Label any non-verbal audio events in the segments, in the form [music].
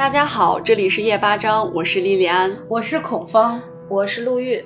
大家好，这里是夜八章，我是莉莉安，我是孔芳，我是陆玉。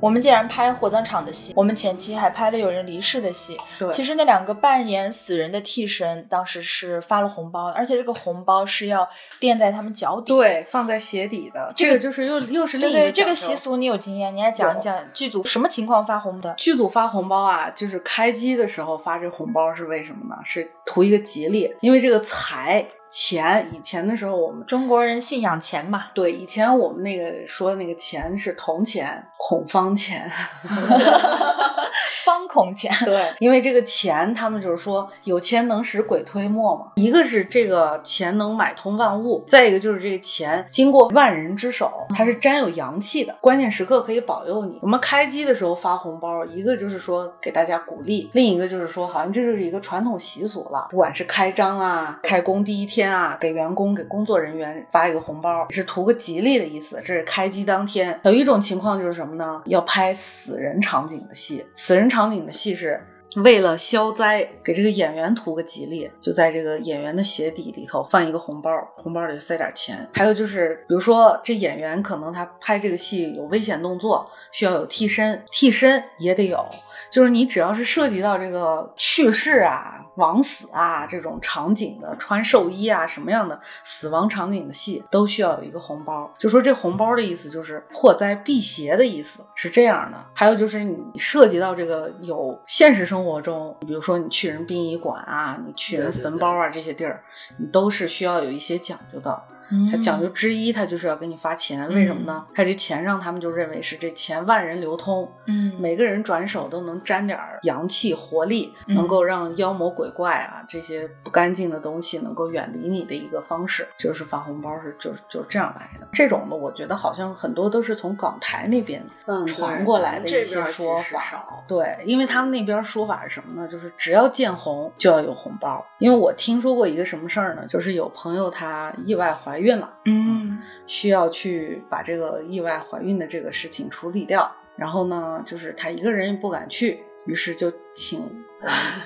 我们既然拍火葬场的戏，我们前期还拍了有人离世的戏。对，其实那两个扮演死人的替身，当时是发了红包，而且这个红包是要垫在他们脚底，对，放在鞋底的。这个就是又又是另一个对这个习俗，你有经验，你来讲一讲剧组什么情况发红的？剧组发红包啊，就是开机的时候发这红包是为什么呢？是图一个吉利，因为这个财。钱以前的时候，我们中国人信仰钱嘛。对，以前我们那个说的那个钱是铜钱，孔方钱 [laughs] [laughs] 方孔钱。对，因为这个钱，他们就是说有钱能使鬼推磨嘛。一个是这个钱能买通万物，再一个就是这个钱经过万人之手，它是沾有阳气的，关键时刻可以保佑你。我们开机的时候发红包，一个就是说给大家鼓励，另一个就是说好像这就是一个传统习俗了，不管是开张啊，开工第一天。啊，给员工、给工作人员发一个红包，是图个吉利的意思。这是开机当天。有一种情况就是什么呢？要拍死人场景的戏。死人场景的戏是为了消灾，给这个演员图个吉利，就在这个演员的鞋底里头放一个红包，红包里塞点钱。还有就是，比如说这演员可能他拍这个戏有危险动作，需要有替身，替身也得有。就是你只要是涉及到这个去世啊、枉死啊这种场景的，穿寿衣啊什么样的死亡场景的戏，都需要有一个红包。就说这红包的意思就是破灾辟邪的意思，是这样的。还有就是你涉及到这个有现实生活中，比如说你去人殡仪馆啊，你去人坟包啊这些地儿，你都是需要有一些讲究的。他讲究之一，他就是要给你发钱，为什么呢？他这钱让他们就认为是这钱万人流通，嗯，每个人转手都能沾点阳气活力，能够让妖魔鬼怪啊这些不干净的东西能够远离你的一个方式，就是发红包是就就这样来的。这种的，我觉得好像很多都是从港台那边传过来的一些说法。对，因为他们那边说法是什么呢？就是只要见红就要有红包。因为我听说过一个什么事儿呢？就是有朋友他意外怀。怀孕了，嗯，需要去把这个意外怀孕的这个事情处理掉。然后呢，就是他一个人也不敢去，于是就请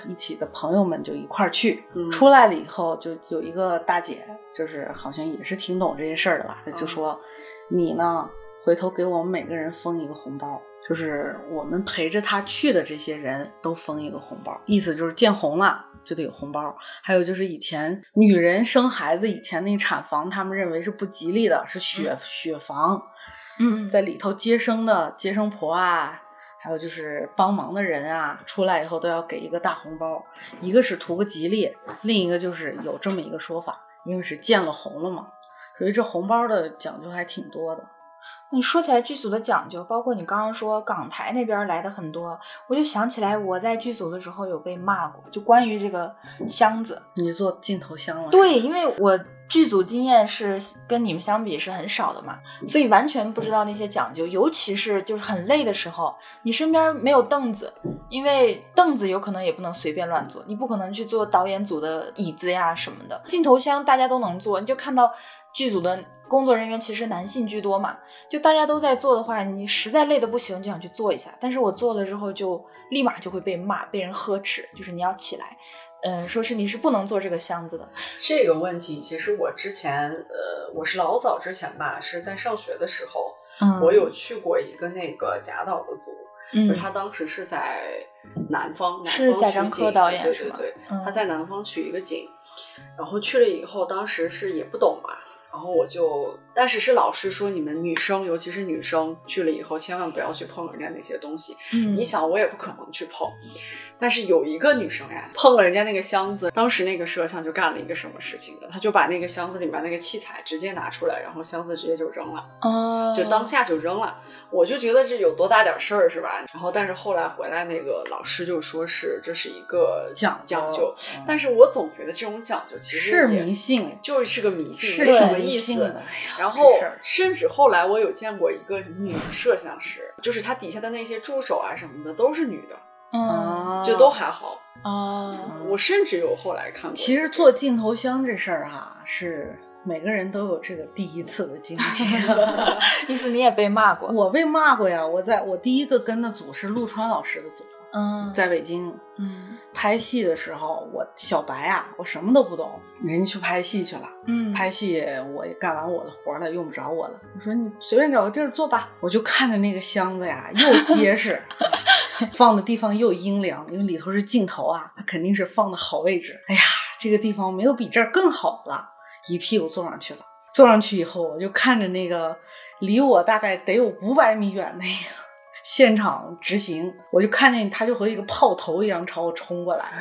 一起的朋友们就一块儿去。出来了以后，就有一个大姐，就是好像也是挺懂这些事儿的吧，她就说：“你呢，回头给我们每个人封一个红包。”就是我们陪着他去的这些人都封一个红包，意思就是见红了就得有红包。还有就是以前女人生孩子以前那产房，他们认为是不吉利的，是血血房。嗯，在里头接生的接生婆啊，还有就是帮忙的人啊，出来以后都要给一个大红包，一个是图个吉利，另一个就是有这么一个说法，因为是见了红了嘛，所以这红包的讲究还挺多的。你说起来剧组的讲究，包括你刚刚说港台那边来的很多，我就想起来我在剧组的时候有被骂过，就关于这个箱子。你做镜头箱了？对，因为我剧组经验是跟你们相比是很少的嘛，所以完全不知道那些讲究。尤其是就是很累的时候，你身边没有凳子，因为凳子有可能也不能随便乱坐，你不可能去坐导演组的椅子呀什么的。镜头箱大家都能坐，你就看到剧组的。工作人员其实男性居多嘛，就大家都在做的话，你实在累的不行，就想去坐一下。但是我坐了之后，就立马就会被骂，被人呵斥，就是你要起来，嗯，说是你是不能做这个箱子的。这个问题其实我之前，呃，我是老早之前吧，是在上学的时候，我有去过一个那个贾导的组，嗯，他当时是在南方，是贾樟柯导演？对对对，他在南方取一个景，然后去了以后，当时是也不懂嘛。然后我就，但是是老师说，你们女生，尤其是女生去了以后，千万不要去碰人家那些东西。嗯，你想，我也不可能去碰。但是有一个女生呀，碰了人家那个箱子，当时那个摄像就干了一个什么事情的，他就把那个箱子里面那个器材直接拿出来，然后箱子直接就扔了，哦，就当下就扔了。我就觉得这有多大点事儿是吧？然后但是后来回来那个老师就说是这是一个讲讲究，但是我总觉得这种讲究其实是迷信，就是个迷信，是什么意思？然后甚至后来我有见过一个女摄像师，就是她底下的那些助手啊什么的都是女的。嗯，就都还好啊。我甚至有后来看过。其实做镜头箱这事儿哈，是每个人都有这个第一次的经历。[laughs] 意思你也被骂过？我被骂过呀。我在我第一个跟的组是陆川老师的组，嗯，在北京嗯拍戏的时候，我小白啊，我什么都不懂，人家去拍戏去了。嗯，拍戏我也干完我的活了，用不着我了。我说你随便找个地儿坐吧。我就看着那个箱子呀，又结实，[laughs] 放的地方又阴凉，因为里头是镜头啊，它肯定是放的好位置。哎呀，这个地方没有比这儿更好的了，一屁股坐上去了。坐上去以后，我就看着那个离我大概得有五百米远那个现场执行，我就看见他就和一个炮头一样朝我冲过来，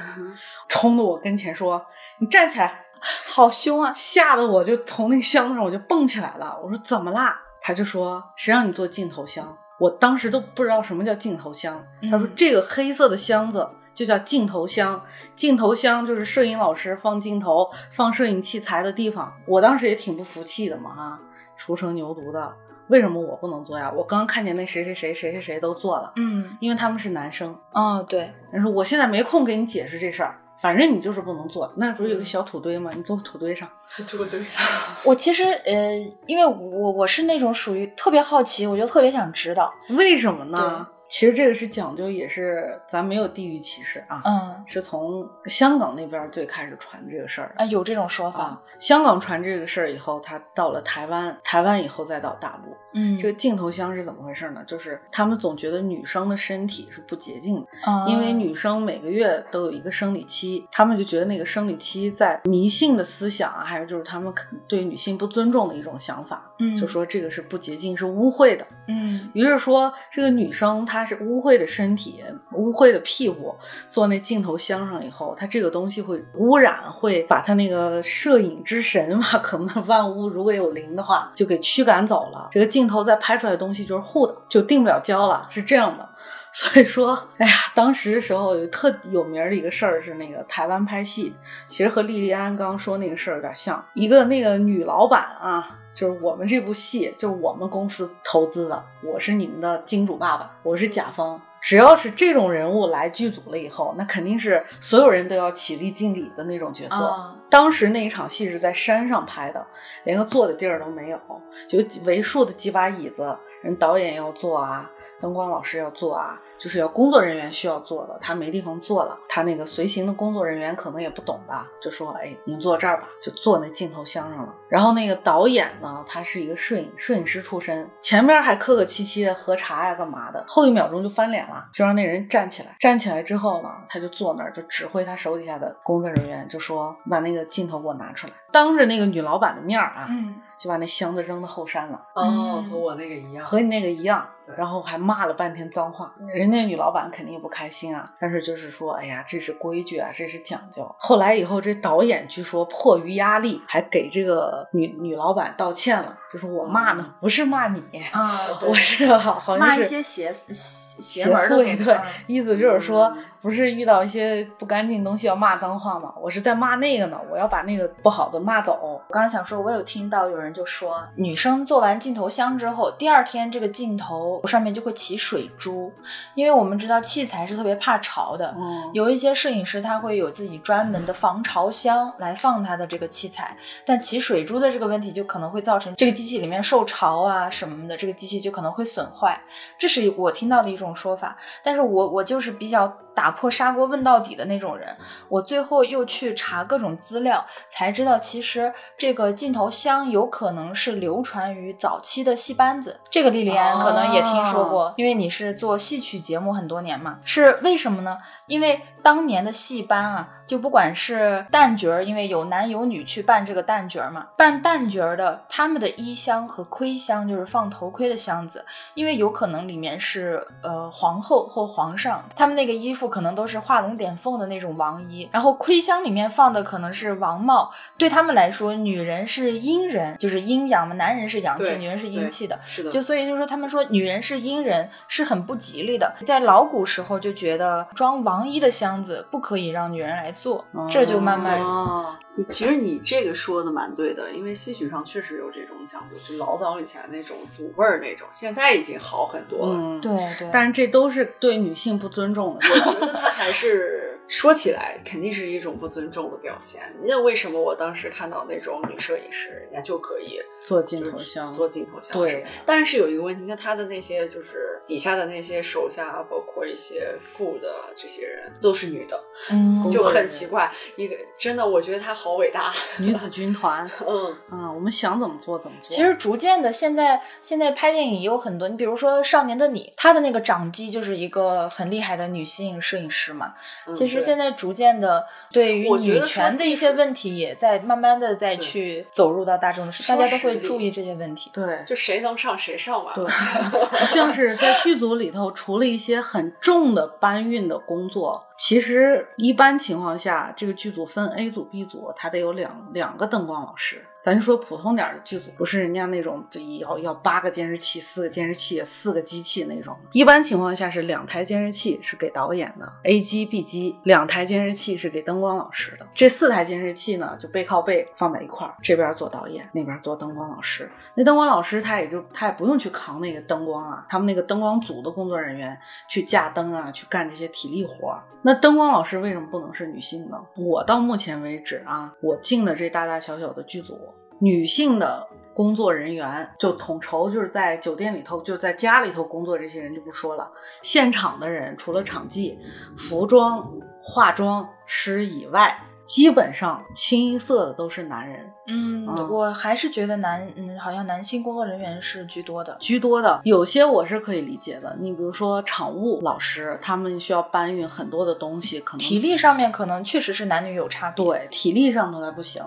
冲到我跟前说：“你站起来。”好凶啊！吓得我就从那个箱子上我就蹦起来了。我说怎么啦？他就说谁让你做镜头箱？我当时都不知道什么叫镜头箱。他说嗯这个黑色的箱子就叫镜头箱，镜头箱就是摄影老师放镜头、放摄影器材的地方。我当时也挺不服气的嘛，哈，初生牛犊的，为什么我不能做呀？我刚看见那谁谁谁谁谁谁都做了，嗯，因为他们是男生。哦，对，人说我现在没空给你解释这事儿，反正你就是不能做。那不是有个小土堆吗？你坐土堆上。[laughs] 土堆，[laughs] 我其实呃，因为我我是那种属于特别好奇，我就特别想知道，为什么呢？其实这个是讲究，也是咱没有地域歧视啊，嗯是从香港那边最开始传这个事儿啊，有这种说法，啊。香港传这个事儿以后，他到了台湾，台湾以后再到大陆。嗯，这个镜头箱是怎么回事呢？就是他们总觉得女生的身体是不洁净的，啊因为女生每个月都有一个生理期，他们就觉得那个生理期在迷信的思想啊，还有就是他们可对女性不尊重的一种想法，嗯就说这个是不洁净，是污秽的。嗯于是说，这个女生她是污秽的身体、污秽的屁股，坐那镜头箱上以后，她这个东西会污染，会把她那个摄影之神嘛，可能万物如果有灵的话，就给驱赶走了。这个镜头再拍出来的东西就是糊的，就定不了焦了，是这样的。所以说，哎呀，当时的时候有特有名儿的一个事儿是那个台湾拍戏，其实和莉莉安刚刚说那个事儿有点像。一个那个女老板啊，就是我们这部戏，就是我们公司投资的，我是你们的金主爸爸，我是甲方。只要是这种人物来剧组了以后，那肯定是所有人都要起立敬礼的那种角色。啊当时那一场戏是在山上拍的，连个坐的地儿都没有，就为数的几把椅子，人导演要坐啊，灯光老师要坐啊，就是要工作人员需要坐的，他没地方坐了，他那个随行的工作人员可能也不懂吧，就说，哎，你坐这儿吧，就坐那镜头箱上了。然后那个导演呢，他是一个摄影摄影师出身，前面还客客气气的喝茶呀干嘛的，后一秒钟就翻脸了，就让那人站起来，站起来之后呢，他就坐那儿就指挥他手底下的工作人员，就说把那个镜头给我拿出来，当着那个女老板的面儿啊，嗯。就把那箱子扔到后山了。哦嗯，和我那个一样，和你那个一样对，然后还骂了半天脏话，人家女老板肯定也不开心啊。但是就是说，哎呀，这是规矩啊，这是讲究。后来以后，这导演据说迫于压力，还给这个女女老板道歉了，就是我骂呢，不是骂你，啊，[laughs] 我是好像是骂一些邪邪邪邪门儿的祟，对意思就是说嗯，不是遇到一些不干净的东西要骂脏话吗？我是在骂那个呢，我要把那个不好的骂走。我刚刚想说，我有听到有人就说，女生做完镜头箱之后，第二天这个镜头上面就会起水珠，因为我们知道器材是特别怕潮的。嗯，有一些摄影师他会有自己专门的防潮箱来放他的这个器材，但起水珠的这个问题就可能会造成这个机器里面受潮啊什么的，这个机器就可能会损坏，这是我听到的一种说法。但是我我就是比较打破砂锅问到底的那种人，我最后又去查各种资料，才知道其实这个镜头箱有可能是流传于早期的戏班子。这个莉莉安可能也听说过，因为你是做戏曲节目很多年嘛。是为什么呢？因为当年的戏班啊，就不管是旦角儿，因为有男有女去扮这个旦角儿嘛，扮旦角儿的他们的衣箱和盔箱就是放头盔的箱子，因为有可能里面是呃皇后或皇上，他们那个衣服可能都是画龙点凤的那种王衣，然后盔箱里面放的可能是王帽，对他们来说，女人是阴人，就是阴阳嘛，男人是阳气，女人是阴气的。是的，就所以就说他们说女人是阴人是很不吉利的，在老古时候就觉得装王衣的箱子不可以让女人来做，这就慢慢哦其实你这个说的蛮对的，因为戏曲上确实有这种讲究，就老早以前那种祖辈儿那种，现在已经好很多了。嗯，对对，但是这都是对女性不尊重的。我觉得他还是 [laughs] 说起来肯定是一种不尊重的表现。那为什么我当时看到那种女摄影师，人家就可以做镜头像，做镜头像？对，但是有一个问题，那他的那些就是底下的那些手下，包括一些副的这些人，都是女的，嗯就很奇怪。一个真的，我觉得她好伟大。女子军团，[laughs] 嗯，啊，我们想怎么做怎么做。其实逐渐的，现在现在拍电影也有很多，你比如说《少年的你》，她的那个掌机就是一个很厉害的女性摄影师嘛。嗯其实现在逐渐的，对于女我觉得说技权的一些问题，也在慢慢的在去走入到大众的视，大家都会注意这些问题。对，就谁能上谁上吧。对，[laughs] 像是在剧组里头，除了一些很重的搬运的工作，其实一般情况下，这个剧组分 A 组、B 组，它得有两两个灯光老师。咱就说普通点的剧组，不是人家那种这要要八个监视器、四个监视器、四个机器那种。一般情况下是两台监视器是给导演的，A 机、B 机，两台监视器是给灯光老师的。这四台监视器呢，就背靠背放在一块儿，这边做导演，那边做灯光老师。那灯光老师他也就他也不用去扛那个灯光啊，他们那个灯光组的工作人员去架灯啊，去干这些体力活。那灯光老师为什么不能是女性呢？我到目前为止啊，我进的这大大小小的剧组，女性的工作人员就统筹，就是在酒店里头，就在家里头工作这些人就不说了，现场的人除了场记、服装、化妆师以外，基本上清一色的都是男人。嗯，嗯我还是觉得男，嗯，好像男性工作人员是居多的。居多的，有些我是可以理解的。你比如说场务老师，他们需要搬运很多的东西，可能体力上面可能确实是男女有差别。，对体力上头还不行。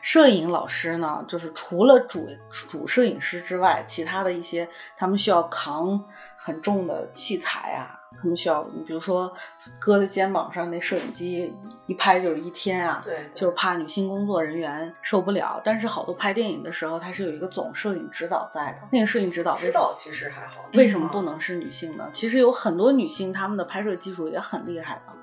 摄影老师呢，就是除了主主摄影师之外，其他的一些他们需要扛很重的器材啊，他们需要，你比如说搁在肩膀上那摄影机一拍就是一天啊，对就是怕女性工作人员受不了。但是好多拍电影的时候，它是有一个总摄影指导在的，那个摄影指导指导其实还好。为什么不能是女性呢？其实有很多女性，她们的拍摄技术也很厉害的。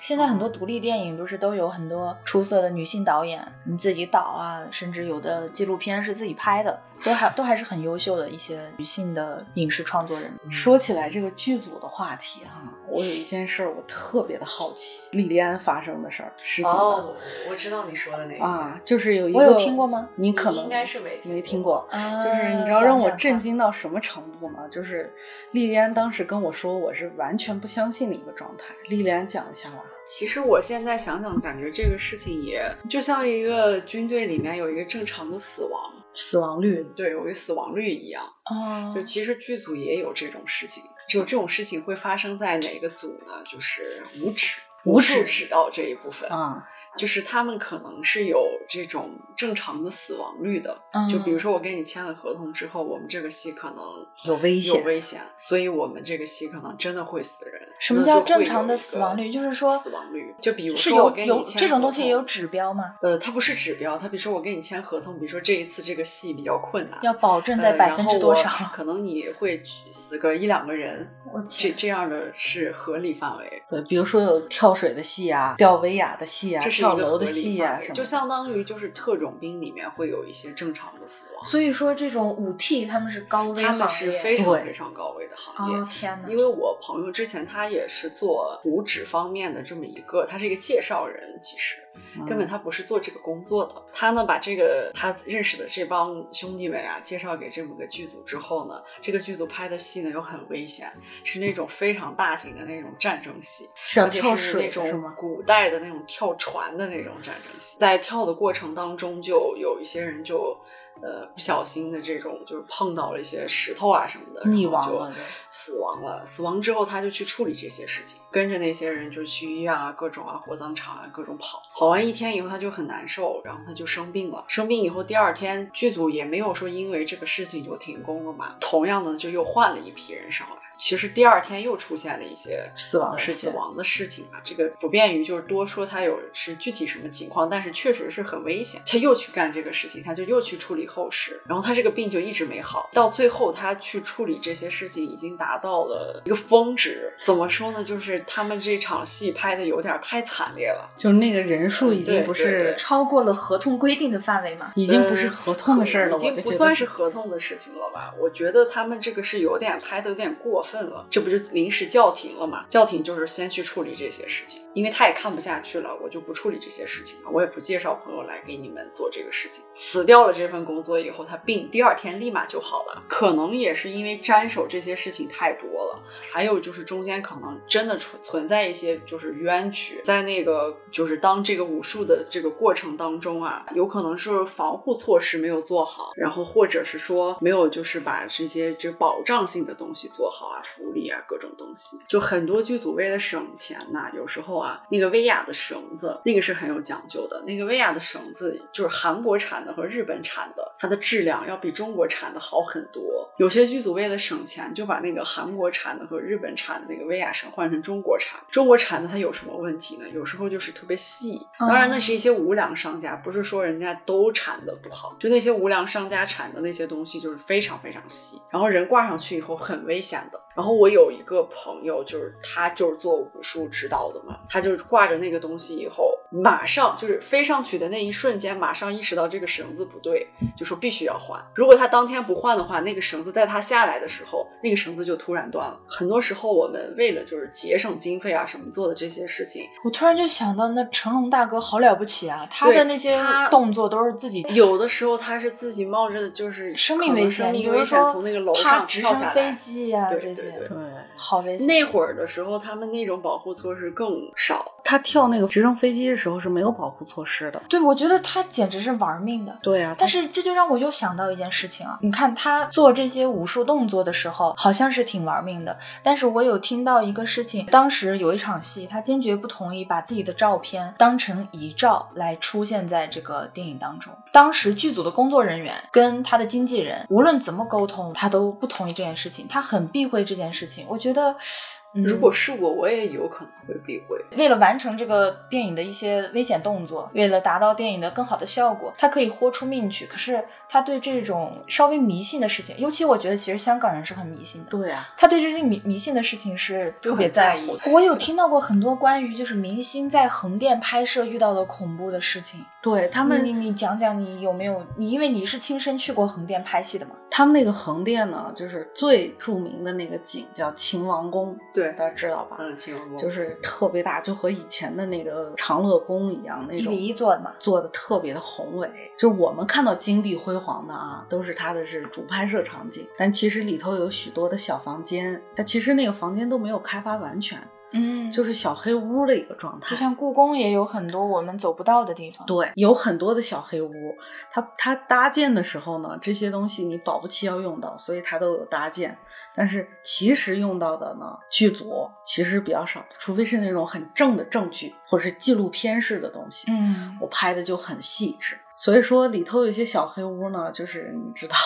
现在很多独立电影不是都有很多出色的女性导演，你自己导啊，甚至有的纪录片是自己拍的，都还都还是很优秀的一些女性的影视创作人。说起来这个剧组的话题哈、我有一件事儿我特别的好奇，莉莉安发生的事儿，实情的、哦，我知道你说的那一件，啊，就是有一个我有听过吗？你可能应该是没听没听过。啊就是你知道让我震惊到什么程度吗？就是莉莉安当时跟我说，我是完全不相信的一个状态。莉莉安讲一下吧。其实我现在想想，感觉这个事情也就像一个军队里面有一个正常的死亡，死亡率，对，有一个死亡率一样。哦就其实剧组也有这种事情，只有这种事情会发生在哪个组呢？就是无耻无指术指导这一部分。啊，就是他们可能是有这种正常的死亡率的。嗯就比如说我跟你签了合同之后，我们这个戏可能有危险有危险，所以我们这个戏可能真的会死人。什么叫正常的死亡率就是说死亡率，就比如是说我有有跟你签这种东西也有指标吗？呃，它不是指标，它比如说我跟你签合同，比如说这一次这个戏比较困难，要保证在呃百分之多少？可能你会死个一两个人，我这，这样的是合理范围。对，比如说有跳水的戏啊，吊威亚的戏啊，这是一跳楼的戏啊就相当于就是特种兵里面会有一些正常的死亡，所以说这种五 T 他们是高危行他们是业。非常非常高危的行业。哦天哪！因为我朋友之前他也是做五指方面的这么一个，他是一个介绍人，其实嗯根本他不是做这个工作的。他呢把这个他认识的这帮兄弟们啊介绍给这么个剧组之后呢，这个剧组拍的戏呢又很危险，是那种非常大型的那种战争戏，而且是那？种古代的那种跳船的那种战争戏，在跳的过程当中，就有一些人就呃不小心的这种就是碰到了一些石头啊什么的，溺亡了就死亡了。死亡之后，他就去处理这些事情，跟着那些人就去医院啊、各种啊、火葬场啊各种跑。跑完一天以后，他就很难受，然后他就生病了。生病以后，第二天剧组也没有说因为这个事情就停工了嘛，同样的就又换了一批人上来。其实第二天又出现了一些死亡呃事件死亡的事情啊，这个不便于就是多说他有是具体什么情况，但是确实是很危险。他又去干这个事情，他就又去处理后事，然后他这个病就一直没好，到最后他去处理这些事情已经达到了一个峰值。怎么说呢？就是他们这场戏拍的有点太惨烈了。就是那个人数已经不是，超过了合同规定的范围嘛？已经不是合同的事儿了，已经不算是合同的事情了吧？我觉得他们这个是有点拍的有点过分了，这不就临时叫停了嘛？叫停就是先去处理这些事情，因为他也看不下去了，我就不处理这些事情了，我也不介绍朋友来给你们做这个事情。辞掉了这份工作以后，他病第二天立马就好了，可能也是因为沾手这些事情太多了，还有就是中间可能真的存存在一些就是冤屈，在那个就是当这个武术的这个过程当中啊，有可能是防护措施没有做好，然后或者是说没有就是把这些这保障性的东西做好啊，福利啊各种东西，就很多剧组为了省钱呐、有时候啊那个威亚的绳子那个是很有讲究的，那个威亚的绳子就是韩国产的和日本产的，它的质量要比中国产的好很多。有些剧组为了省钱，就把那个韩国产的和日本产的那个威亚绳换成中国产。中国产的它有什么问题呢？有时候就是特别细，当然那是一些无良商家，不是说人家都产的不好，就那些无良商家产的那些东西就是非常非常细，然后人挂上去以后很危险的。然后我有一个朋友，就是他就是做武术指导的嘛，他就是挂着那个东西以后，马上就是飞上去的那一瞬间，马上意识到这个绳子不对，就说必须要换。如果他当天不换的话，那个绳子在他下来的时候，那个绳子就突然断了。很多时候我们为了就是节省经费啊什么做的这些事情，我突然就想到，那成龙大哥好了不起啊！他的那些动作都是自己有的时候他是自己冒着就是生命危险，生命危险从那个楼爬上直升下来。机呀、对这些，对好危险。那会儿的时候，他们那种保护措施更少。他跳那个直升飞机的时候是没有保护措施的。对，我觉得他简直是玩命的。对啊，但是这就让我又想到一件事情啊，你看他做这些武术动作的时候，好像是挺玩命的。但是我有听到一个事情，当时有一场戏，他坚决不同意把自己的照片当成遗照来出现在这个电影当中。当时剧组的工作人员跟他的经纪人，无论怎么沟通，他都不同意这件事情，他很避讳这件事情。我觉得，嗯，如果是我，我也有可能会避讳。为了完成这个电影的一些危险动作，为了达到电影的更好的效果，他可以豁出命去。可是他对这种稍微迷信的事情，尤其我觉得其实香港人是很迷信的。对啊，他对这些迷迷信的事情是特别在乎的。我有听到过很多关于就是明星在横店拍摄遇到的恐怖的事情。对他们你你讲讲你有没有你因为你是亲身去过横店拍戏的嘛？他们那个横店呢，就是最著名的那个景叫秦王宫，对大家知道吧？嗯，秦王宫就是特别大，就和以前的那个长乐宫一样那种，一比一做的嘛？做的特别的宏伟。就是我们看到金碧辉煌的啊，都是它的是主拍摄场景，但其实里头有许多的小房间，它其实那个房间都没有开发完全，嗯，就是小黑屋的一个状态。就像故宫也有很多我们走不到的地方。对，有很多的小黑屋，它它搭建的时候呢，这些东西你保不齐要用到，所以它都有搭建。但是其实用到的呢，剧组其实比较少的，除非是那种很正的正剧或者是纪录片式的东西，嗯我拍的就很细致。所以说里头有一些小黑屋呢，就是你知道，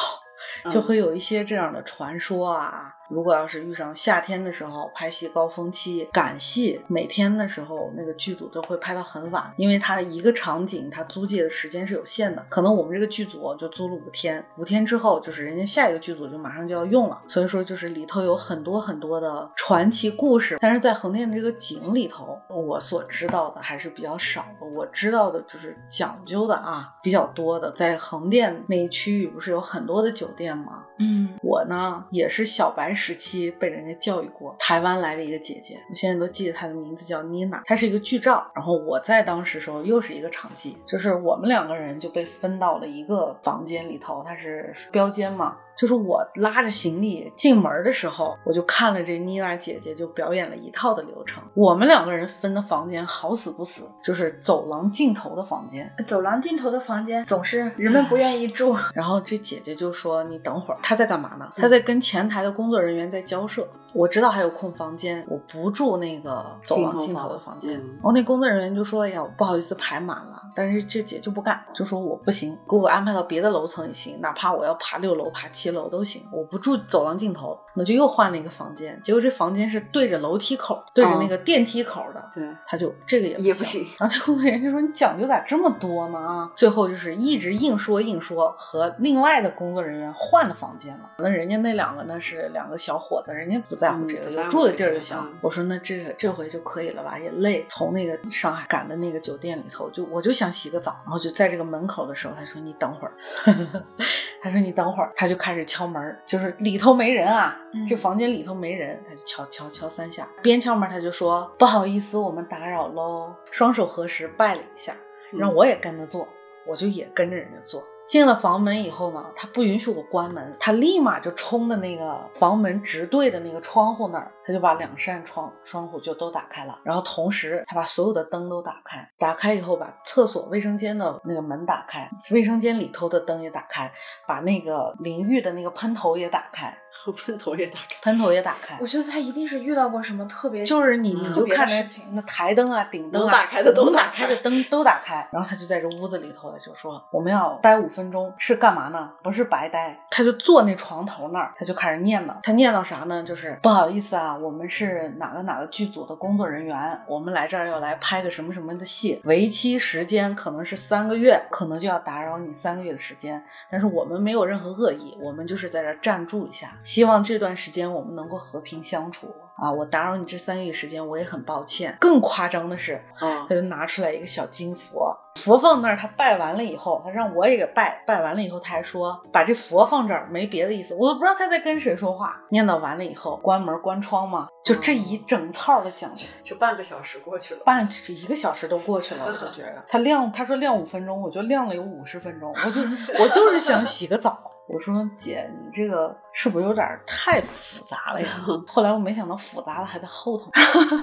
就嗯会有一些这样的传说啊。如果要是遇上夏天的时候拍戏高峰期赶戏，每天的时候那个剧组都会拍到很晚，因为它一个场景它租借的时间是有限的，可能我们这个剧组就租了五天，五天之后就是人家下一个剧组就马上就要用了，所以说就是里头有很多很多的传奇故事，但是在横店的这个景里头，我所知道的还是比较少的，我知道的就是讲究的啊比较多的，在横店那一区域不是有很多的酒店吗？嗯我呢也是小白时期被人家教育过，台湾来的一个姐姐，我现在都记得她的名字叫妮娜，她是一个剧照，然后我在当时时候又是一个场记，就是我们两个人就被分到了一个房间里头，它是标间嘛。就是我拉着行李进门的时候，我就看了这妮娜姐姐就表演了一套的流程。我们两个人分的房间好死不死，就是走廊尽头的房间。走廊尽头的房间总是人们不愿意住。然后这姐姐就说：“你等会儿，她在干嘛呢？她在跟前台的工作人员在交涉。我知道还有空房间，我不住那个走廊尽头的房间。嗯然后那工作人员就说：‘哎呀，不好意思排满了。’但是这姐就不干，就说我不行，给我安排到别的楼层也行，哪怕我要爬六楼、爬七楼都行，我不住走廊尽头。那就又换了一个房间，结果这房间是对着楼梯口，对着那个电梯口的。对，他就这个也也不行然后这工作人员就说：“你讲究咋这么多呢？”啊，最后就是一直硬说硬说，和另外的工作人员换了房间了。那人家那两个呢是两个小伙子，人家不在乎这个，嗯不在乎有住的地儿就行。嗯我说那这这回就可以了吧，也累，从那个上海赶的那个酒店里头，就我就想洗个澡，然后就在这个门口的时候，他说：“你等会儿。[laughs] ”他说你等会儿，他就开始敲门，就是里头没人啊，嗯这房间里头没人，他就敲敲敲三下，边敲门他就说不好意思，我们打扰喽，双手合十拜了一下，让我也跟着做，我就也跟着人家做。进了房门以后呢，他不允许我关门，他立马就冲的那个房门直对的那个窗户那儿，他就把两扇窗窗户就都打开了，然后同时他把所有的灯都打开，打开以后把厕所卫生间的那个门打开，卫生间里头的灯也打开，把那个淋浴的那个喷头也打开，喷头也打开。喷头也打开我。觉得他一定是遇到过什么特别就是你，你特别的就看那事情。那台灯啊、顶灯啊，能打开的都打开打开的灯都打开。然后他就在这屋子里头，就说我们要待五分钟，是干嘛呢？不是白待。他就坐那床头那儿，他就开始念叨。他念叨啥呢？就是不好意思啊，我们是哪个哪个剧组的工作人员，我们来这儿要来拍个什么什么的戏，为期时间可能是三个月，可能就要打扰你三个月的时间。但是我们没有任何恶意，我们就是在这儿暂住一下，希望这段时间我们能够和平相处啊！我打扰你这三个月时间，我也很抱歉。更夸张的是，啊他就拿出来一个小金佛，佛放那儿，他拜完了以后，他让我也给拜，拜完了以后，他还说把这佛放这儿，没别的意思，我都不知道他在跟谁说话。念叨完了以后，关门关窗嘛，就这一整套的讲究。这半个小时过去了，半一个小时都过去了，我就觉得他亮，他说亮五分钟，我就亮了有五十分钟，我就我就是想洗个澡。我说姐，你这个是不是有点太复杂了呀？[laughs] 后来我没想到复杂的还在后头，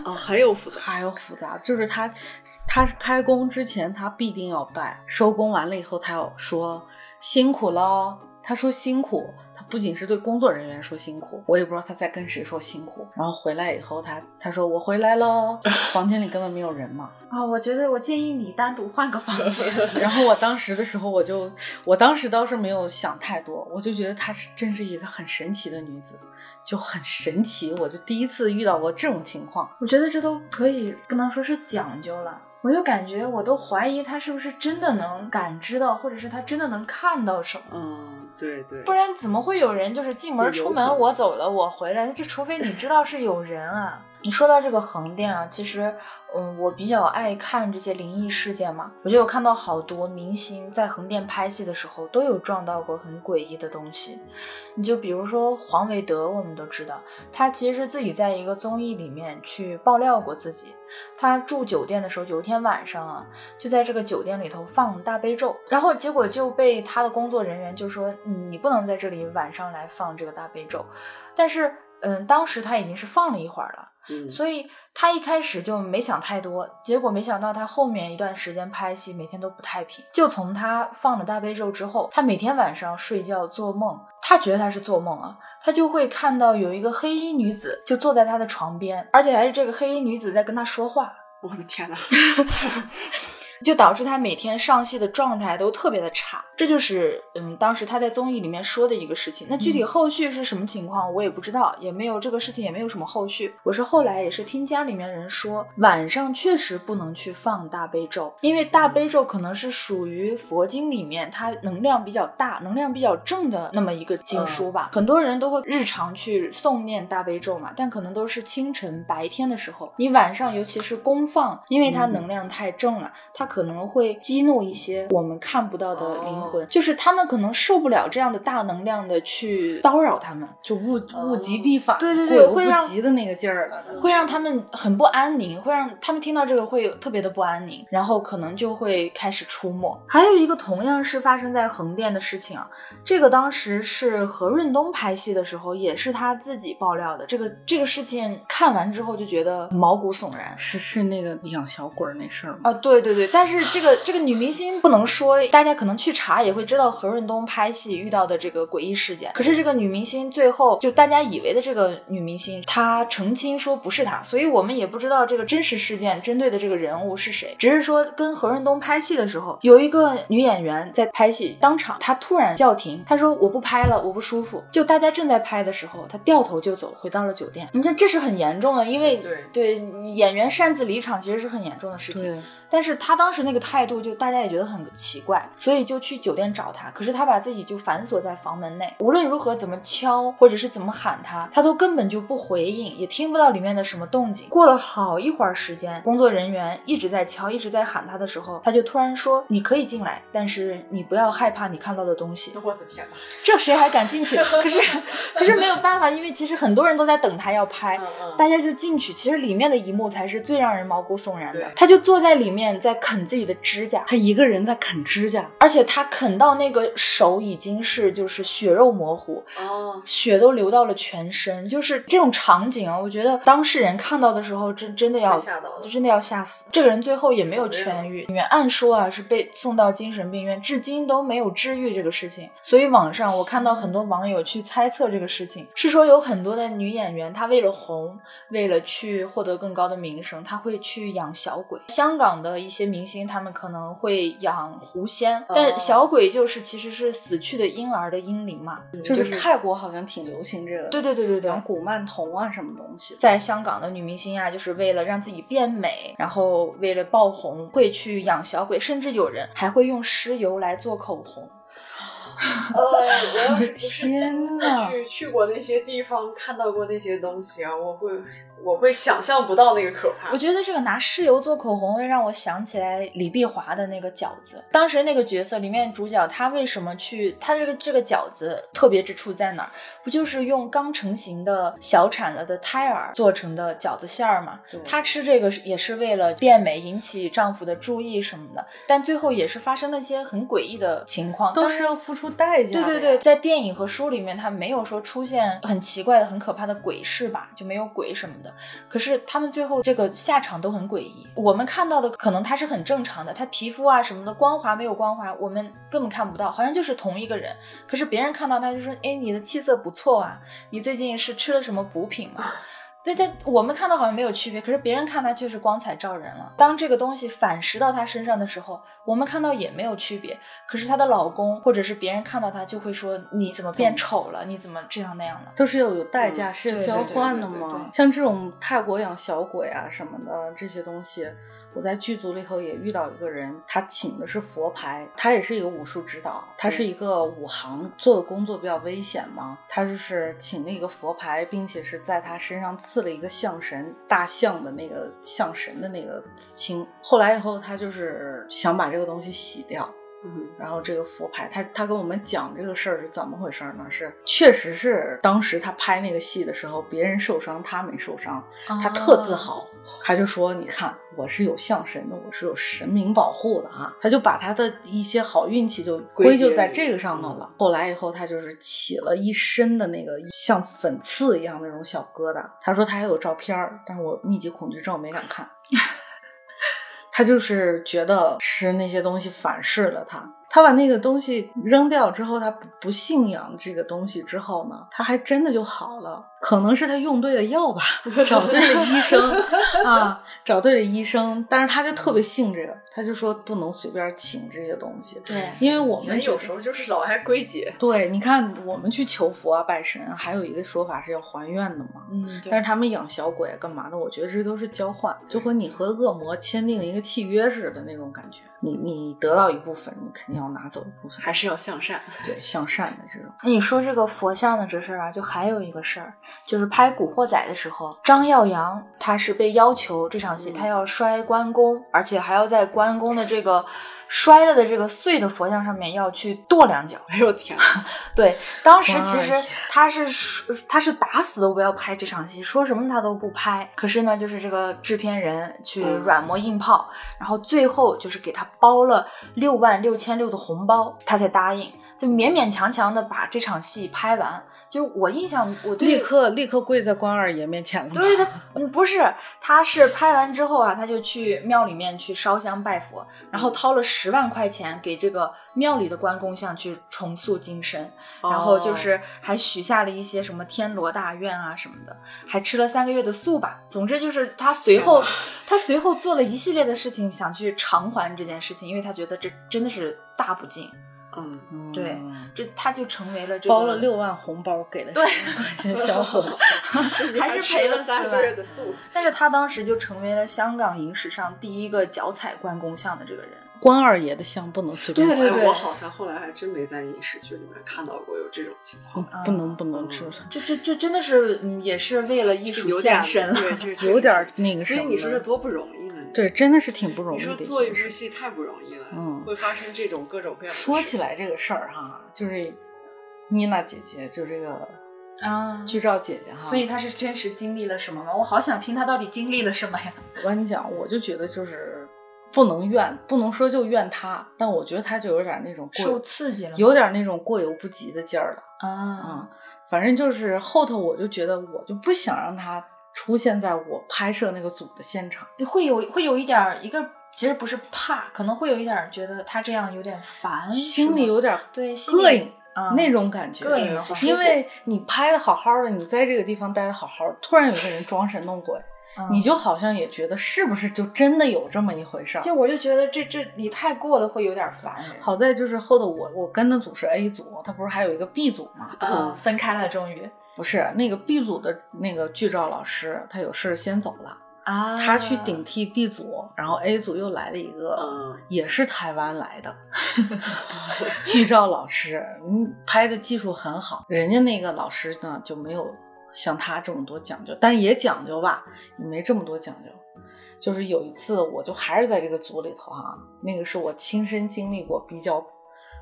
啊，[laughs] 还有复杂。还有复杂，就是他他开工之前他必定要拜，收工完了以后他要说辛苦喽。他说辛苦，他不仅是对工作人员说辛苦，我也不知道他在跟谁说辛苦。然后回来以后，他他说我回来了，房间里根本没有人嘛。啊、我觉得我建议你单独换个房间。[laughs] 然后我当时的时候，我就我当时倒是没有想太多，我就觉得她是真是一个很神奇的女子，就很神奇。我就第一次遇到过这种情况。我觉得这都可以不能说是讲究了，我就感觉我都怀疑他是不是真的能感知到，或者是他真的能看到什么。嗯，对对。不然怎么会有人就是进门出门我走了我回来？这除非你知道是有人啊。你说到这个横店啊，其实，嗯，我比较爱看这些灵异事件嘛，我就有看到好多明星在横店拍戏的时候都有撞到过很诡异的东西。你就比如说黄伟德，我们都知道，他其实是自己在一个综艺里面去爆料过自己，他住酒店的时候，有一天晚上啊，就在这个酒店里头放大悲咒，然后结果就被他的工作人员就说你不能在这里晚上来放这个大悲咒，但是嗯，当时他已经是放了一会儿了。嗯，所以他一开始就没想太多，结果没想到他后面一段时间拍戏，每天都不太平。就从他放了大悲咒之后，他每天晚上睡觉做梦，他觉得他是做梦啊，他就会看到有一个黑衣女子就坐在他的床边，而且还是这个黑衣女子在跟他说话。我的天哪！[laughs] 就导致他每天上戏的状态都特别的差，这就是嗯，当时他在综艺里面说的一个事情。那具体后续是什么情况，我也不知道，也没有这个事情也没有什么后续。我是后来也是听家里面人说，晚上确实不能去放大悲咒，因为大悲咒可能是属于佛经里面它能量比较大、能量比较正的那么一个经书吧。很多人都会日常去诵念大悲咒嘛，但可能都是清晨白天的时候，你晚上尤其是公放，因为它嗯能量太正了，它可能会激怒一些我们看不到的灵魂，哦就是他们可能受不了这样的大能量的去叨扰他们，就物物极必反，对对对会让及的那个劲儿了。会让他们很不安宁，会让他们听到这个会特别的不安宁，然后可能就会开始出没。还有一个同样是发生在横店的事情啊，这个当时是何润东拍戏的时候，也是他自己爆料的。这个这个事情看完之后就觉得毛骨悚然。是是那个养小鬼儿那事儿吗？啊，对对对，但是这个这个女明星不能说，大家可能去查也会知道何润东拍戏遇到的这个诡异事件。可是这个女明星最后就大家以为的这个女明星，她澄清说不是她，所以我们也不知道这个真实事件针对的这个人物是谁，只是说跟何润东拍戏的时候，有一个女演员在拍戏，当场她突然叫停，她说我不拍了，我不舒服。就大家正在拍的时候，她掉头就走，回到了酒店。你看这是很严重的，因为对对演员擅自离场其实是很严重的事情。但是她当当时那个态度，就大家也觉得很奇怪，所以就去酒店找他。可是他把自己就反锁在房门内，无论如何怎么敲或者是怎么喊他，他都根本就不回应，也听不到里面的什么动静。过了好一会儿时间，工作人员一直在敲，一直在喊他的时候，他就突然说：“你可以进来，但是你不要害怕你看到的东西。”我的天哪！[laughs] 这谁还敢进去？可是 [laughs] 可是没有办法，因为其实很多人都在等他要拍，大家就进去。其实里面的一幕才是最让人毛骨悚然的。他就坐在里面在啃自己的指甲，他一个人在啃指甲，而且他啃到那个手已经是就是血肉模糊，哦，血都流到了全身。就是这种场景啊，我觉得当事人看到的时候，真真的要被吓到了真的要吓死。这个人最后也没有痊愈，里面按说啊是被送到精神病院，至今都没有治愈这个事情。所以网上我看到很多网友去猜测这个事情，是说有很多的女演员，她为了红，为了去获得更高的名声，她会去养小鬼。香港的一些明星，他们可能会养狐仙，哦但小鬼就是其实是死去的婴儿的婴灵嘛，就是泰国好像挺流行这个，对对对对对养。古曼童啊什么东西。在香港的女明星啊，就是为了让自己变美，然后为了爆红，会去养小鬼，甚至有人还会用尸油来做口红。[laughs] 呃，我要是不是天呐去去过那些地方，看到过那些东西啊，我会我会想象不到那个可怕。我觉得这个拿尸油做口红会让我想起来李碧华的那个饺子。当时那个角色里面主角他为什么去他这个这个饺子特别之处在哪儿？不就是用刚成型的小产了的胎儿做成的饺子馅儿吗对？她吃这个是也是为了变美，引起丈夫的注意什么的，但最后也是发生了一些很诡异的情况，都是要付出代价的。对对对，在电影和书里面，他没有说出现很奇怪的、很可怕的鬼事吧，就没有鬼什么的。可是他们最后这个下场都很诡异。我们看到的可能他是很正常的，他皮肤啊什么的光滑没有光滑，我们根本看不到，好像就是同一个人。可是别人看到他就说：“哎，你的气色不错啊，你最近是吃了什么补品吗？”对，对我们看到好像没有区别，可是别人看他却是光彩照人了。当这个东西反噬到他身上的时候，我们看到也没有区别，可是她的老公或者是别人看到她就会说：“你怎么变丑了？你怎么这样那样的都是要有代价，嗯是交换的对对对嘛。像这种泰国养小鬼啊什么的这些东西，我在剧组里头也遇到一个人，他请的是佛牌，他也是一个武术指导，他是一个武行，做的工作比较危险嘛，他就是请那个佛牌，并且是在他身上刺了一个象神大象的那个象神的那个刺青。后来以后，他就是想把这个东西洗掉。嗯然后这个佛牌，他他跟我们讲这个事儿是怎么回事呢？是确实是当时他拍那个戏的时候，别人受伤，他没受伤，？”他特自豪，他就说：“你看，我是有象神的，我是有神明保护的啊。”他就把他的一些好运气就归咎在这个上头了。后来以后，他就是起了一身的那个像粉刺一样那种小疙瘩。他说他还有照片儿，但是我密集恐惧症没敢看。[laughs] 他就是觉得是那些东西反噬了他。他把那个东西扔掉之后，他不不信仰这个东西之后呢，他还真的就好了。可能是他用对了药吧，找对了医生 [laughs] 啊，找对了医生。但是他就特别信这个，他就说不能随便请这些东西，对，因为我们有时候就是老爱归结。对，你看我们去求佛啊、拜神啊，还有一个说法是要还愿的嘛。嗯，但是他们养小鬼啊干嘛的？我觉得这都是交换，就和你和恶魔签订一个契约似的那种感觉。你你得到一部分，你肯定要拿走一部分，还是要向善。对向善的这种。你说这个佛像的这事儿啊，就还有一个事儿，就是拍《古惑仔》的时候，张耀扬他是被要求这场戏嗯他要摔关公，而且还要在关公的这个摔了的这个碎的佛像上面要去跺两脚。[laughs] 哎呦天啊！[laughs] 对，当时其实他是说他是打死都不要拍这场戏，说什么他都不拍。可是呢，就是这个制片人去嗯软磨硬泡，然后最后就是给他包了六万六千六的红包，他才答应，就勉勉强强的把这场戏拍完。就是我印象，我对立刻立刻跪在关二爷面前了？对他，嗯，不是，他是拍完之后啊，他就去庙里面去烧香拜佛，然后掏了十万块钱给这个庙里的关公像去重塑金身，然后就是还许下了一些什么天罗大愿啊什么的，还吃了三个月的素吧。总之就是他随后他随后做了一系列的事情，想去偿还这件事情，因为他觉得这真的是大不敬。嗯，嗯对这他就成为了这个包了六万红包给了对十万块钱小伙子，[laughs] 还是赔了三万月的素。但是他当时就成为了香港影史上第一个脚踩关公像的这个人。关二爷的像不能随便踩对对对哎我好像后来还真没在影视剧里面看到过有这种情况，嗯不能不能嗯，这这这真的是，嗯，也是为了艺术献身了。有点是那个什么所以你说这多不容易对，真的是挺不容易的你说。做一部戏太不容易了，嗯会发生这种各种各样的说起来这个事儿哈，就是妮娜姐姐，就这个啊，剧照姐姐哈，所以她是真实经历了什么吗？我好想听她到底经历了什么呀？[laughs] 我跟你讲，我就觉得就是不能怨，不能说就怨她，但我觉得她就有点那种过受刺激了，有点那种过犹不及的劲儿了。啊嗯，反正就是后头我就觉得我就不想让她出现在我拍摄那个组的现场。会有会有一点儿一个，其实不是怕，可能会有一点儿觉得他这样有点烦，心里有点对膈应、啊那种感觉，膈应的因为你拍的好好的，你在这个地方待的好好的，突然有一个人装神弄鬼，嗯你就好像也觉得是不是就真的有这么一回事儿。就我就觉得这这你太过了会有点烦人。好在就是后头我我跟的组是 A 组，他不是还有一个 B 组吗？嗯，分开了，终于不是那个 B 组的那个剧照老师，他有事先走了，啊，他去顶替 B 组，然后 A 组又来了一个，嗯也是台湾来的 [laughs] 剧照老师，嗯，拍的技术很好。人家那个老师呢就没有像他这么多讲究，但也讲究吧，也没这么多讲究。就是有一次，我就还是在这个组里头哈、那个是我亲身经历过比较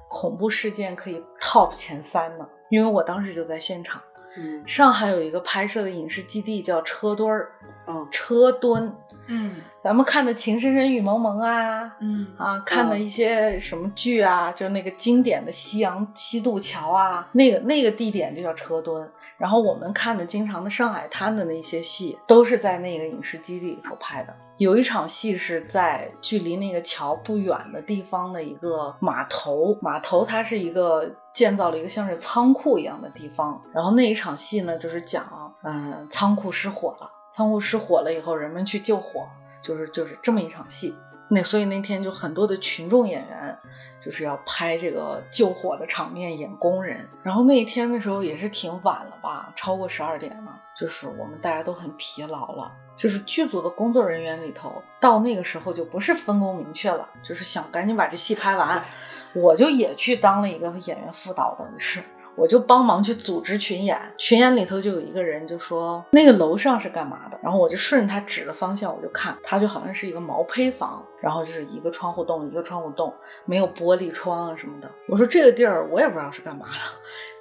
恐怖事件，可以 top 前三的，因为我当时就在现场。嗯。上海有一个拍摄的影视基地叫车墩儿，嗯车墩，嗯。咱们看的《情深深雨蒙蒙》啊，嗯。啊，看的一些什么剧啊，就那个经典的西洋西渡桥啊，那个那个地点就叫车墩。然后我们看的经常的上海滩的那些戏，都是在那个影视基地里头拍的。有一场戏是在距离那个桥不远的地方的一个码头，码头它是一个建造了一个像是仓库一样的地方。然后那一场戏呢，就是讲，嗯、仓库失火了，仓库失火了以后，人们去救火，就是就是这么一场戏。那所以那天就很多的群众演员就是要拍这个救火的场面，演工人。然后那一天的时候也是挺晚了吧，超过十二点了，就是我们大家都很疲劳了。就是剧组的工作人员里头，到那个时候就不是分工明确了，就是想赶紧把这戏拍完。[laughs] 我就也去当了一个演员副导，等于是。我就帮忙去组织群演，群演里头就有一个人就说那个楼上是干嘛的，然后我就顺着他指的方向我就看，他就好像是一个毛坯房，然后就是一个窗户洞一个窗户洞，没有玻璃窗啊什么的。我说这个地儿我也不知道是干嘛的，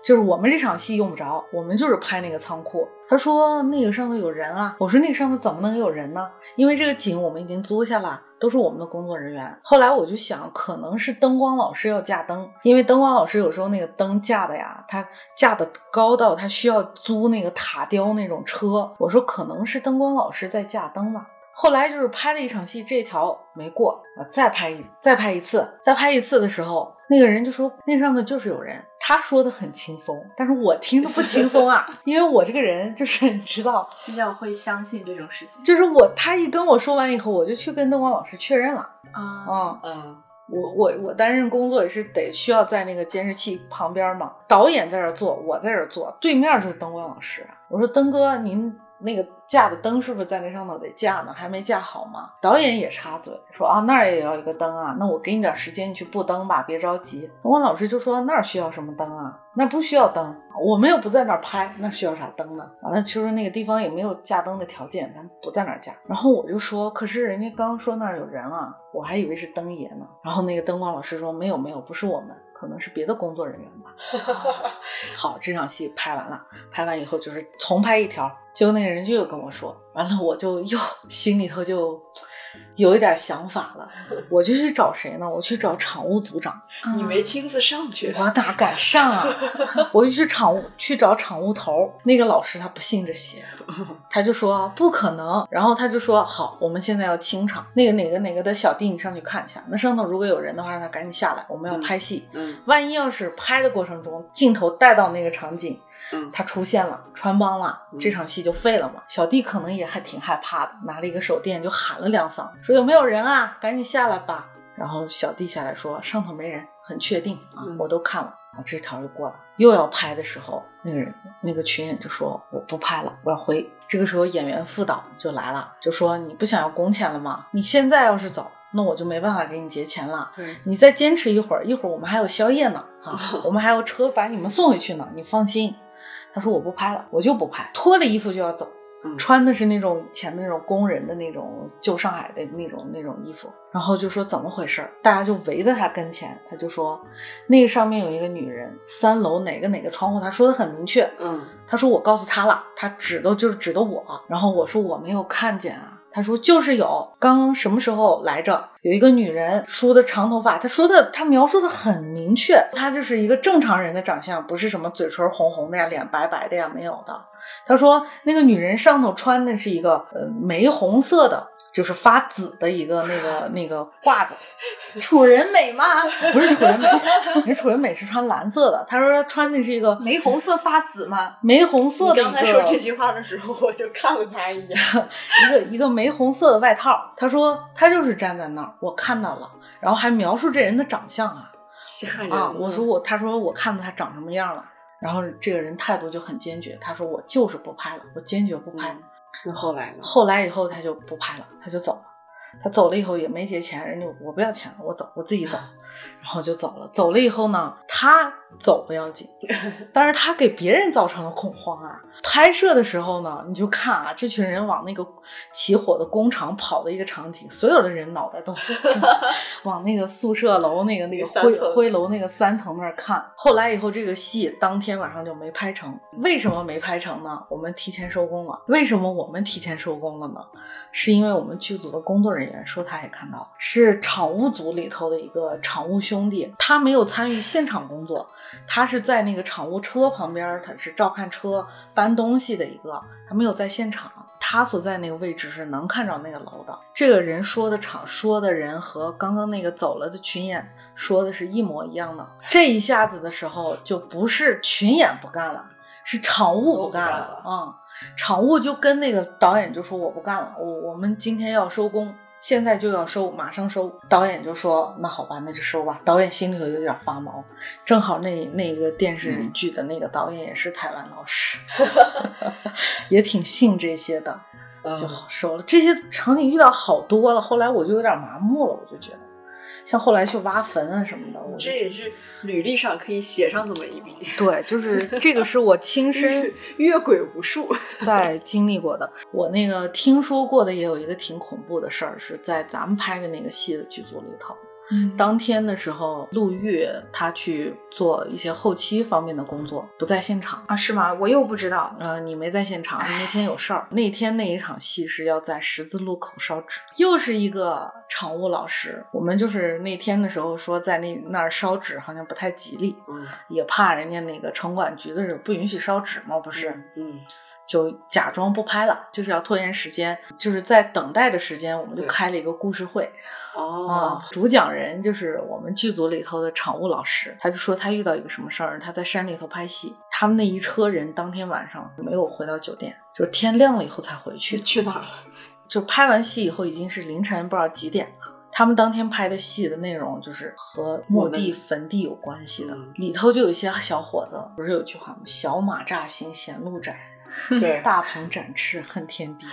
就是我们这场戏用不着，我们就是拍那个仓库。他说那个上头有人啊，我说那个上头怎么能有人呢？因为这个景我们已经租下了。都是我们的工作人员。后来我就想，可能是灯光老师要架灯，因为灯光老师有时候那个灯架的呀，他架的高到他需要租那个塔吊那种车。我说可能是灯光老师在架灯吧。后来就是拍了一场戏，这条没过啊，再拍一再拍一次，再拍一次的时候，那个人就说那上头就是有人。他说的很轻松，但是我听的不轻松啊，[laughs] 因为我这个人就是你知道，比较会相信这种事情就是我他一跟我说完以后，我就去跟灯光老师确认了啊。啊、嗯我我我担任工作也是得需要在那个监视器旁边嘛，导演在这儿坐，我在这儿坐，对面就是灯光老师。我说灯哥，您那个架的灯是不是在那上头得架呢？还没架好吗？导演也插嘴说啊，那儿也要一个灯啊，那我给你点时间，你去布灯吧，别着急。灯光老师就说那儿需要什么灯啊？那不需要灯，我们又不在那儿拍，那需要啥灯呢？完了，就说那个地方也没有架灯的条件，咱不在那儿架。然后我就说，可是人家刚说那儿有人啊，我还以为是灯爷呢。然后那个灯光老师说，没有没有，不是我们，可能是别的工作人员吧。[laughs] 好，这场戏拍完了，拍完以后就是重拍一条，结果那个人就又跟我说，完了我就又心里头就有一点想法了，我就去找谁呢？我去找场务组长。你没亲自上去，我哪敢上啊！[laughs] 我就去场务去找场务头，那个老师他不信这些，[laughs] 他就说不可能，然后他就说好，我们现在要清场，那个哪个哪个的小弟你上去看一下，那上头如果有人的话，让他赶紧下来，我们要拍戏。嗯万一要是拍的过程中镜头带到那个场景，嗯他出现了穿帮了，嗯这场戏就废了嘛。小弟可能也还挺害怕的，拿了一个手电就喊了两嗓，说有没有人啊，赶紧下来吧。然后小弟下来说上头没人很确定啊，嗯我都看了。然后这条就过了，又要拍的时候，那个人那个群演就说我不拍了，我要回。这个时候演员副导就来了，就说你不想要工钱了吗？你现在要是走，那我就没办法给你结钱了。对，你再坚持一会儿，一会儿我们还有宵夜呢，啊，我们还有车把你们送回去呢，你放心。他说我不拍了，我就不拍，脱了衣服就要走。嗯穿的是那种以前的那种工人的那种旧上海的那种那种衣服，然后就说怎么回事儿，大家就围在他跟前，他就说那个上面有一个女人，三楼哪个哪个窗户，他说的很明确，嗯他说我告诉他了，他指的就是指的我，然后我说我没有看见啊。他说就是有，刚刚什么时候来着？有一个女人梳的长头发，她说的她描述的很明确，她就是一个正常人的长相，不是什么嘴唇红红的呀，脸白白的呀，没有的。她说那个女人上头穿的是一个呃玫红色的，就是发紫的一个那个 [laughs] 那个褂子，楚人美吗？不是楚人美，人 [laughs] 楚人美是穿蓝色的。他说他穿的是一个玫红色发紫吗？玫红色刚才说这句话的时候，我就看了他一眼。[laughs] 一个一个玫红色的外套。他说他就是站在那儿，我看到了，然后还描述这人的长相啊吓人啊！我说我，他说我看到他长什么样了，然后这个人态度就很坚决，他说我就是不拍了，我坚决不拍。嗯那后来呢？后来以后他就不拍了，他就走了。他走了以后也没结钱，人家我不要钱了，我走，我自己走，[laughs] 然后就走了。走了以后呢，他走不要紧，[laughs] 但是他给别人造成了恐慌啊。拍摄的时候呢，你就看啊，这群人往那个起火的工厂跑的一个场景，所有的人脑袋都 [laughs] 往那个宿舍楼那个那个灰灰楼那个三层那儿看。后来以后，这个戏当天晚上就没拍成。为什么没拍成呢？我们提前收工了。为什么我们提前收工了呢？是因为我们剧组的工作人员说他也看到了，是场务组里头的一个场务兄弟，他没有参与现场工作，他是在那个场务车旁边，他是照看车搬东西的一个，他没有在现场。他所在那个位置是能看着那个楼的。这个人说的场说的人和刚刚那个走了的群演说的是一模一样的。这一下子的时候，就不是群演不干了，是场务不干了啊、场务就跟那个导演就说我不干了，我我们今天要收工，现在就要收，马上收。导演就说那好吧，那就收吧。导演心里头有点发毛，正好那那个电视剧的那个导演也是台湾老师，[laughs] 也挺信这些的，嗯就好收了。这些场景遇到好多了，后来我就有点麻木了，我就觉得，像后来去挖坟啊什么的，我这也是履历上可以写上这么一笔，[laughs] 对，就是这个是我亲身 [laughs] 越轨无数。[laughs] 在经历过的。我那个听说过的也有一个挺恐怖的事儿，是在咱们拍的那个戏的剧组里头。嗯当天的时候，陆玉他去做一些后期方面的工作，不在现场。啊是吗？我又不知道。呃，你没在现场，你那天有事儿。那天那一场戏是要在十字路口烧纸，又是一个场务老师。我们就是那天的时候说在那那儿烧纸好像不太吉利，嗯，也怕人家那个城管局的人不允许烧纸嘛，不是？嗯，就假装不拍了，就是要拖延时间，就是在等待的时间，我们就开了一个故事会哦啊。，主讲人就是我们剧组里头的场务老师，他就说他遇到一个什么事儿，他在山里头拍戏，他们那一车人当天晚上没有回到酒店，就是天亮了以后才回去去。去哪儿了？就拍完戏以后已经是凌晨不知道几点了。他们当天拍的戏的内容就是和墓地、坟地有关系的，嗯里头就有一些小伙子，不是有句话吗？小马乍行嫌路窄，[laughs] 对，大鹏展翅恨天低。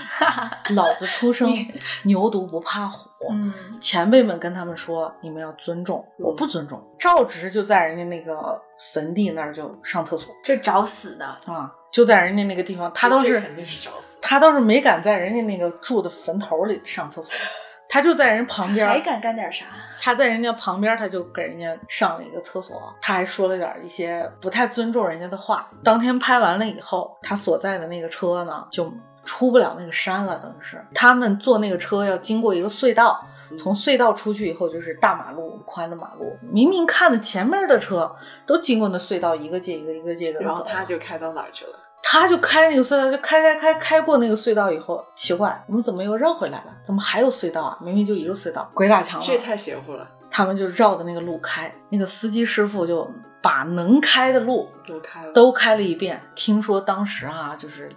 老子出生 [laughs] 牛犊不怕虎。嗯，前辈们跟他们说，你们要尊重，我不尊重。赵直就在人家那个坟地那儿就上厕所这找死的。啊，就在人家那个地方，他倒是肯定是找死。他倒是没敢在人家那个住的坟头里上厕所，[laughs] 他就在人旁边，还敢干点啥？他在人家旁边，他就给人家上了一个厕所，他还说了点一些不太尊重人家的话。当天拍完了以后，他所在的那个车呢，就出不了那个山了，等于是他们坐那个车要经过一个隧道。从隧道出去以后就是大马路宽的马路，明明看的前面的车都经过那隧道，一个接一个，一个接一个。然后他就开到哪儿去了？他就开那个隧道，就开开开开过那个隧道以后，奇怪，我们怎么又绕回来了？怎么还有隧道啊？明明就一个隧道，鬼打墙了。这太邪乎了，他们就绕着那个路开，那个司机师傅就把能开的路都开了。都开了一遍。听说当时啊，就是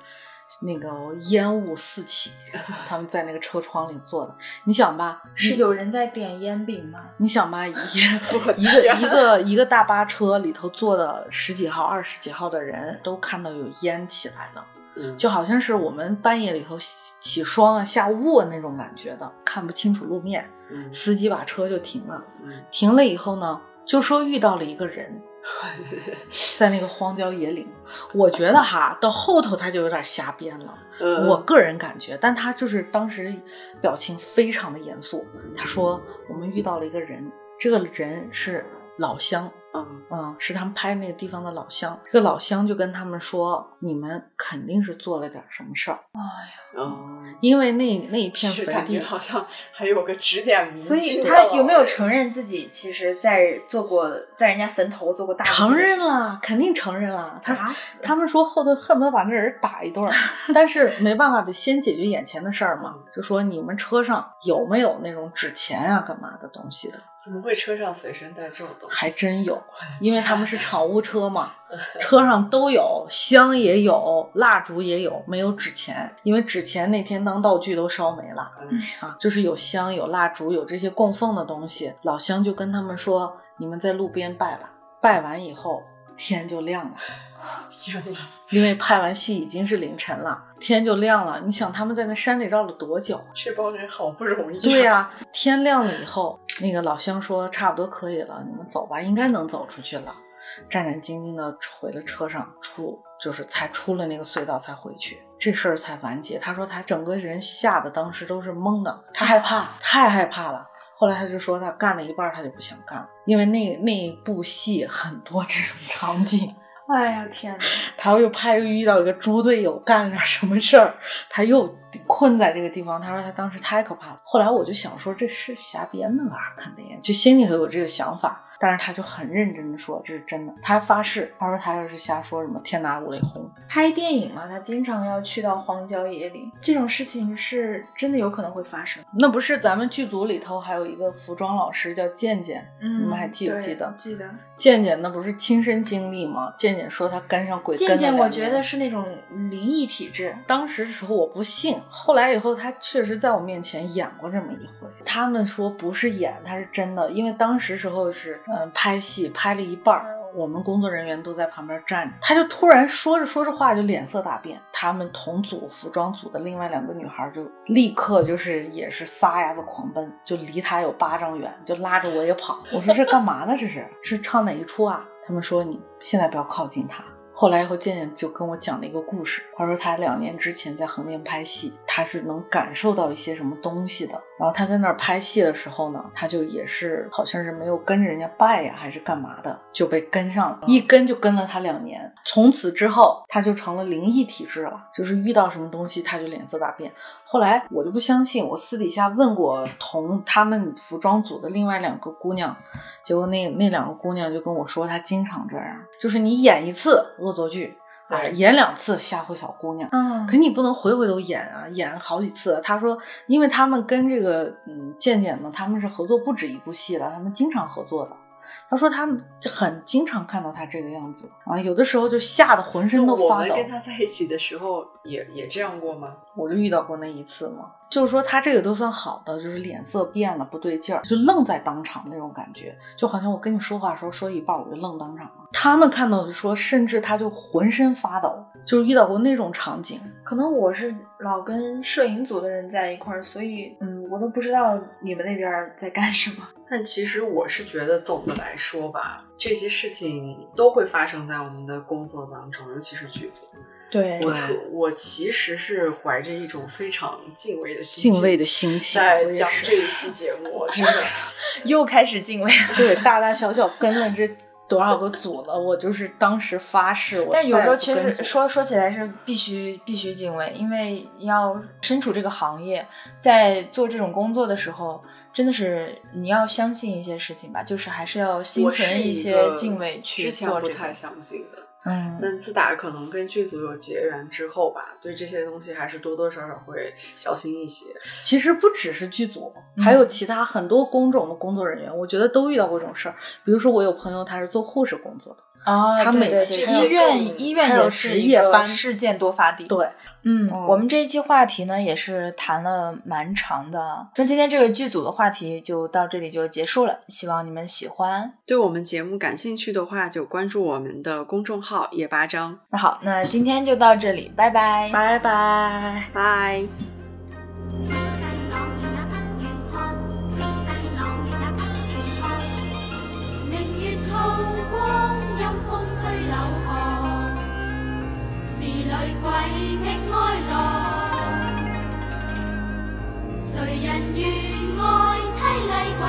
那个烟雾四起，他们在那个车窗里坐的。你想吧，是有人在点烟饼吗？你想吧，一 [laughs] 一个一个一个大巴车里头坐的十几号、二十几号的人都看到有烟起来了。嗯就好像是我们半夜里头起起霜啊、下雾啊那种感觉的，看不清楚路面，嗯司机把车就停了。嗯停了以后呢，就说遇到了一个人，[laughs] 在那个荒郊野岭。我觉得哈，到后头他就有点瞎编了。嗯我个人感觉，但他就是当时表情非常的严肃。他说我们遇到了一个人，这个人是老乡，嗯嗯，是他们拍那个地方的老乡。这个老乡就跟他们说，你们肯定是做了点什么事儿，哎呀，嗯，因为那那一片坟地感觉好像还有个指点迷津所以他有没有承认自己其实在做过在人家坟头做过大承？认了，肯定承认了。他打死他们说后头恨不得把那人打一顿，[laughs] 但是没办法，得先解决眼前的事儿嘛。就说你们车上有没有那种纸钱啊、干嘛的东西的？怎么会车上随身带这种东西？还真有，因为他们是厂务车嘛，[laughs] 车上都有，香也有，蜡烛也有，没有纸钱，因为纸钱那天当道具都烧没了嗯 [laughs] 啊，就是有香、有蜡烛、有这些供奉的东西。老乡就跟他们说：“你们在路边拜吧。”拜完以后，天就亮了。天呐，因为拍完戏已经是凌晨了，天就亮了。你想他们在那山里绕了多久？这帮人好不容易、对呀、天亮了以后，那个老乡说差不多可以了，你们走吧，应该能走出去了。战战兢兢的回了车上，出就是才出了那个隧道才回去，这事儿才完结。他说他整个人吓得当时都是懵的，他害怕，[laughs] 太害怕了。后来他就说他干了一半，他就不想干了，因为那那部戏很多这种场景。哎呀天哪！他又怕又遇到一个猪队友干了点什么事儿，他又困在这个地方。他说他当时太可怕了。后来我就想说这是瞎编的吧，肯定就心里头有这个想法。但是他就很认真的说这是真的，他还发誓，他说他要是瞎说什么天打五雷轰。拍电影嘛，他经常要去到荒郊野岭，这种事情是真的有可能会发生。那不是咱们剧组里头还有一个服装老师叫健健，嗯，你们还记不记得？记得。健健那不是亲身经历吗？健健说他跟上鬼跟了渐渐，我觉得是那种灵异体质。当时的时候我不信，后来以后他确实在我面前演过这么一回。他们说不是演，他是真的，因为当时时候是嗯、呃拍戏拍了一半儿，我们工作人员都在旁边站着，他就突然说着说着话就脸色大变。他们同组服装组的另外两个女孩就立刻就是也是撒丫子狂奔，就离他有八丈远，就拉着我也跑。我说这干嘛呢？这是是唱哪一出啊？他们说你现在不要靠近他。后来以后，健健就跟我讲了一个故事。他说他两年之前在横店拍戏，他是能感受到一些什么东西的。然后他在那儿拍戏的时候呢，他就也是好像是没有跟着人家拜呀，还是干嘛的，就被跟上了，一跟就跟了他两年。从此之后，他就成了灵异体质了，就是遇到什么东西他就脸色大变。后来我就不相信，我私底下问过同他们服装组的另外两个姑娘，结果那那两个姑娘就跟我说，她经常这样，就是你演一次恶作剧，啊，演两次吓唬小姑娘。嗯可你不能回回都演啊，演好几次。他说，因为他们跟这个嗯健健呢，他们是合作不止一部戏了，他们经常合作的。他说他们很经常看到他这个样子啊，有的时候就吓得浑身都发抖。我们跟他在一起的时候也也这样过吗？我就遇到过那一次嘛，就是说他这个都算好的，就是脸色变了，不对劲儿，就愣在当场那种感觉，就好像我跟你说话的时候说一半我就愣当场了。他们看到的说，甚至他就浑身发抖，就是遇到过那种场景。可能我是老跟摄影组的人在一块儿，所以嗯，我都不知道你们那边儿在干什么。但其实我是觉得，总的来说吧，这些事情都会发生在我们的工作当中，尤其是剧组。对我特我其实是怀着一种非常敬畏的心情敬畏的心情，在讲这一期节目，真的。[laughs] 又开始敬畏了。对，大大小小跟了这多少个组了，我就是当时发誓，我但有时候其实说说起来是必须必须敬畏，因为要身处这个行业，在做这种工作的时候，真的是你要相信一些事情吧，就是还是要心存一些敬畏去做这个不太。相信的。嗯，那自打可能跟剧组有结缘之后吧，对这些东西还是多多少少会小心一些。其实不只是剧组，嗯还有其他很多工种的工作人员，我觉得都遇到过这种事儿。比如说，我有朋友他是做护士工作的，啊，他每对对对，医院医院有也是一个值夜班事件多发地。对，嗯，嗯我们这一期话题呢也是谈了蛮长的，那今天这个剧组的话题就到这里就结束了，希望你们喜欢。对我们节目感兴趣的话，就关注我们的公众号“夜八章那好，那今天就到这里，拜拜。拜拜。”，拜。柳，是女鬼觅哀乐。谁人愿爱凄鬼？